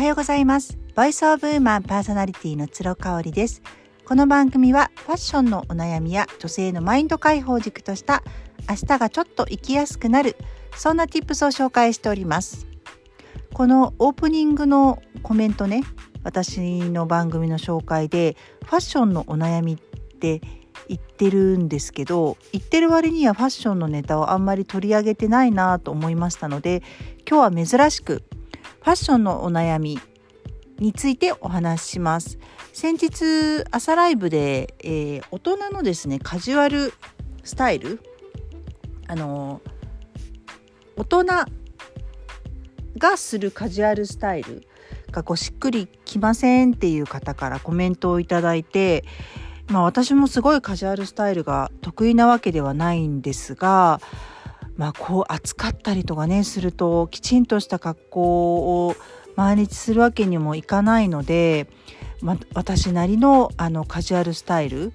はようございます。ボイスオブウーマンパーソナリティの鶴香織です。この番組はファッションのお悩みや女性のマインド解放軸とした明日がちょっと生きやすくなるそんな tips を紹介しております。このオープニングのコメントね私の番組の紹介でファッションのお悩みって言ってるんですけど言ってる割にはファッションのネタをあんまり取り上げてないなと思いましたので今日は珍しくファッションのお悩みについてお話しします。先日朝ライブで、えー、大人のですねカジュアルスタイルあの大人がするカジュアルスタイルがこうしっくりきませんっていう方からコメントをいただいてまあ私もすごいカジュアルスタイルが得意なわけではないんですがまあこう暑かったりとかねするときちんとした格好を毎日するわけにもいかないので、まあ、私なりのあのカジュアルスタイル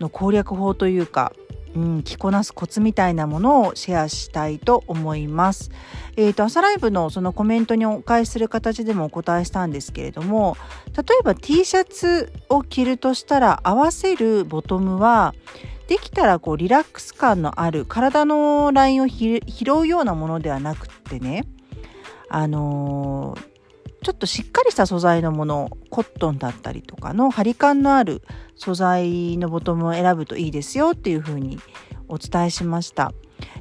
の攻略法というかうん、着こなすコツみたいなものをシェアしたいと思います。え、ー、と朝ライブのそのコメントにお返しする形でもお答えしたんですけれども例えば T シャツを着るとしたら合わせるボトムはできたらこうリラックス感のある体のラインを拾うようなものではなくってねあのーちょっとしっかりした素材のものコットンだったりとかの張り感のある素材のボトムを選ぶといいですよっていうふうにお伝えしました。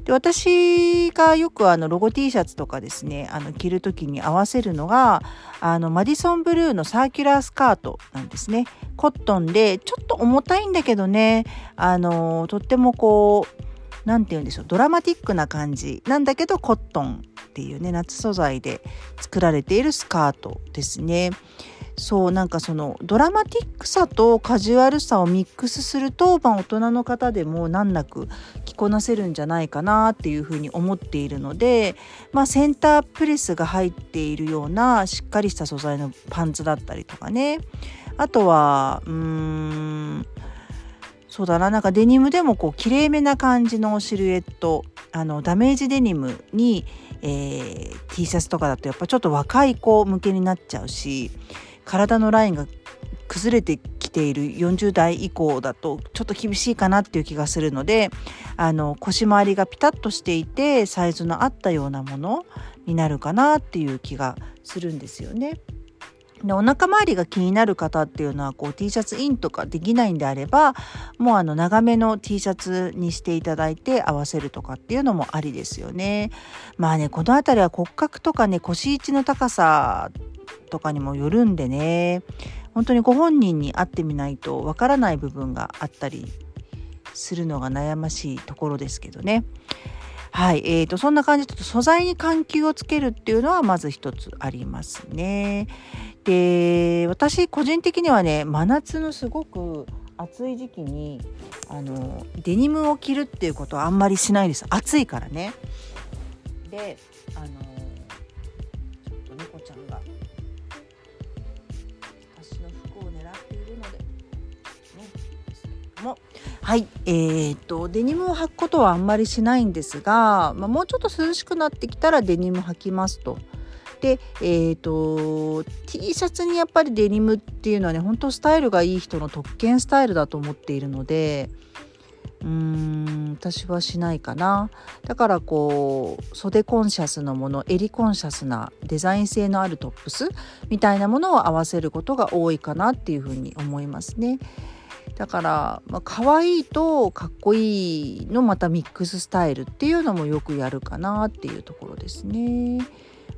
で私がよくあのロゴ T シャツとかですねあの着る時に合わせるのがあのマディソンブルーのサーキュラースカートなんですね。コットンでちょっと重たいんだけどねあのとってもこう何て言うんでしょうドラマティックな感じなんだけどコットンっていうね夏素材で作られているスカートですね。そうなんかそのドラマティックさとカジュアルさをミックスすると、まあ、大人の方でも難なく着こなせるんじゃないかなっていうふうに思っているので、まあ、センタープレスが入っているようなしっかりした素材のパンツだったりとかね。あとはうーんそうだななんかデニムでもこうきれいめな感じのシルエットあのダメージデニムに、えー、T シャツとかだとやっぱちょっと若い子向けになっちゃうし体のラインが崩れてきている40代以降だとちょっと厳しいかなっていう気がするのであの腰回りがピタッとしていてサイズの合ったようなものになるかなっていう気がするんですよね。でお腹周りが気になる方っていうのはこう T シャツインとかできないんであればもうあの長めの T シャツにしていただいて合わせるとかっていうのもありですよね。まあねこの辺りは骨格とかね腰位置の高さとかにもよるんでね本当にご本人に会ってみないとわからない部分があったりするのが悩ましいところですけどね。はい、えーと、そんな感じで素材に緩急をつけるっていうのはまず一つありますね。で私個人的にはね真夏のすごく暑い時期にあのデニムを着るっていうことはあんまりしないです暑いからね。であのちょっと猫ちゃんがはいえー、っとデニムを履くことはあんまりしないんですが、まあ、もうちょっと涼しくなってきたらデニム履きますと。で、えーと、T シャツにやっぱりデニムっていうのはね本当スタイルがいい人の特権スタイルだと思っているのでうーん私はしないかなだからこう袖コンシャスのもの襟コンシャスなデザイン性のあるトップスみたいなものを合わせることが多いかなっていうふうに思いますね。だから、まあ、可愛いとかっこいいのまたミックススタイルっていうのもよくやるかなっていうところですね。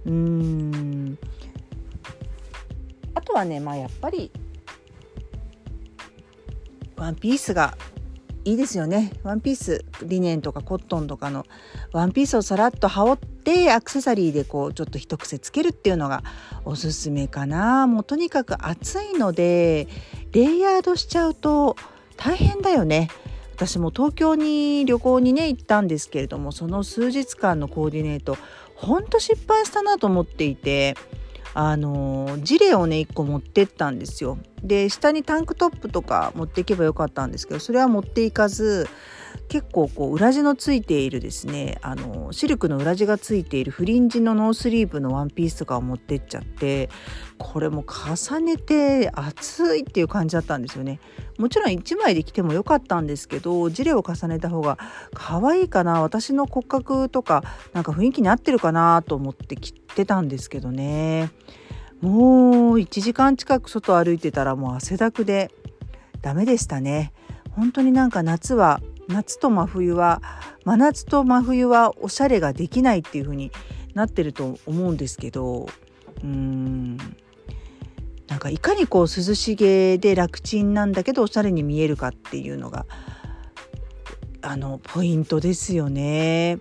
うん。あとはねまあやっぱりワンピースがいいですよね。ワンピースリネンとかコットンとかのワンピースをさらっと羽織ってアクセサリーでこうちょっと一癖つけるっていうのがおすすめかな。もうとにかく暑いのでレイヤードしちゃうと大変だよね私も東京に旅行にね行ったんですけれどもその数日間のコーディネートほんと失敗したなと思っていてあのジレをね1個持ってったんですよ。で下にタンクトップとか持っていけばよかったんですけどそれは持っていかず結構こう裏地のついているですねあのシルクの裏地がついているフリンジのノースリーブのワンピースとかを持ってっちゃってこれも重ねて暑いっていう感じだったんですよね。もちろん1枚で着てもよかったんですけどジレを重ねた方が可愛いかな私の骨格とかなんか雰囲気に合ってるかなと思って着てたんですけどね。もう1時間近く外歩いてたらもう汗だくでダメでしたね。本当になんか夏は夏と真冬は真夏と真冬はおしゃれができないっていう風になってると思うんですけどうんなんかいかにこう涼しげで楽ちんなんだけどおしゃれに見えるかっていうのがあのポイントですよね。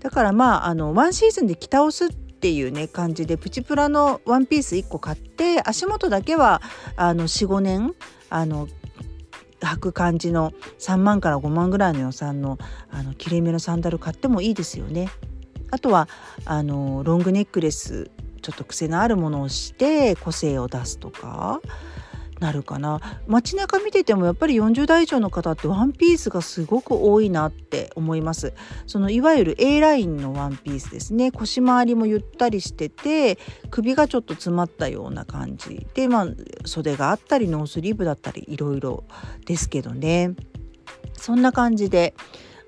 だからまああのワンシーズンで着倒すっていうね感じでプチプラのワンピース1個買って足元だけはあの45年あの履く感じの3万から5万ぐらいの予算のあのきれいめのサンダル買ってもいいですよね。あとはあのロングネックレスちょっと癖のあるものをして個性を出すとかなるかな。街中見ててもやっぱり40代以上の方ってワンピースがすごく多いなって思います。そのいわゆる A ラインのワンピースですね。腰回りもゆったりしてて首がちょっと詰まったような感じでまあ袖があったりノースリーブだったりいろいろですけどね。そんな感じで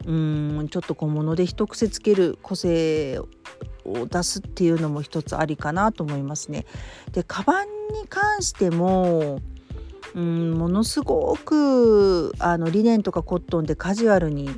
うんちょっと小物で一癖つける個性を出すっていうのも一つありかなと思いますね。でカバンに関してもうんものすごくあのリネンとかコットンでカジュアルに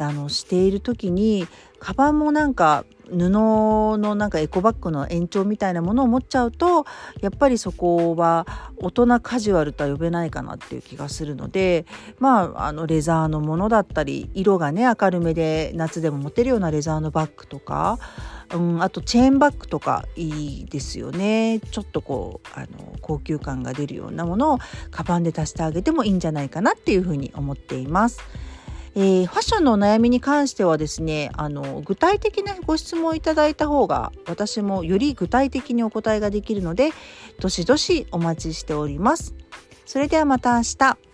あのしている時にカバンもなんか布のなんかエコバッグの延長みたいなものを持っちゃうとやっぱりそこは大人カジュアルとは呼べないかなっていう気がするのでまああのレザーのものだったり色がね明るめで夏でも持てるようなレザーのバッグとかうん、あとチェーンバッグとかいいですよねちょっとこうあの高級感が出るようなものをカバンで足してあげてもいいんじゃないかなっていうふうに思っています。えー、ファッションのお悩みに関してはですねあの具体的なご質問をいただいた方が私もより具体的にお答えができるのでどしどしお待ちしております。それではまた明日。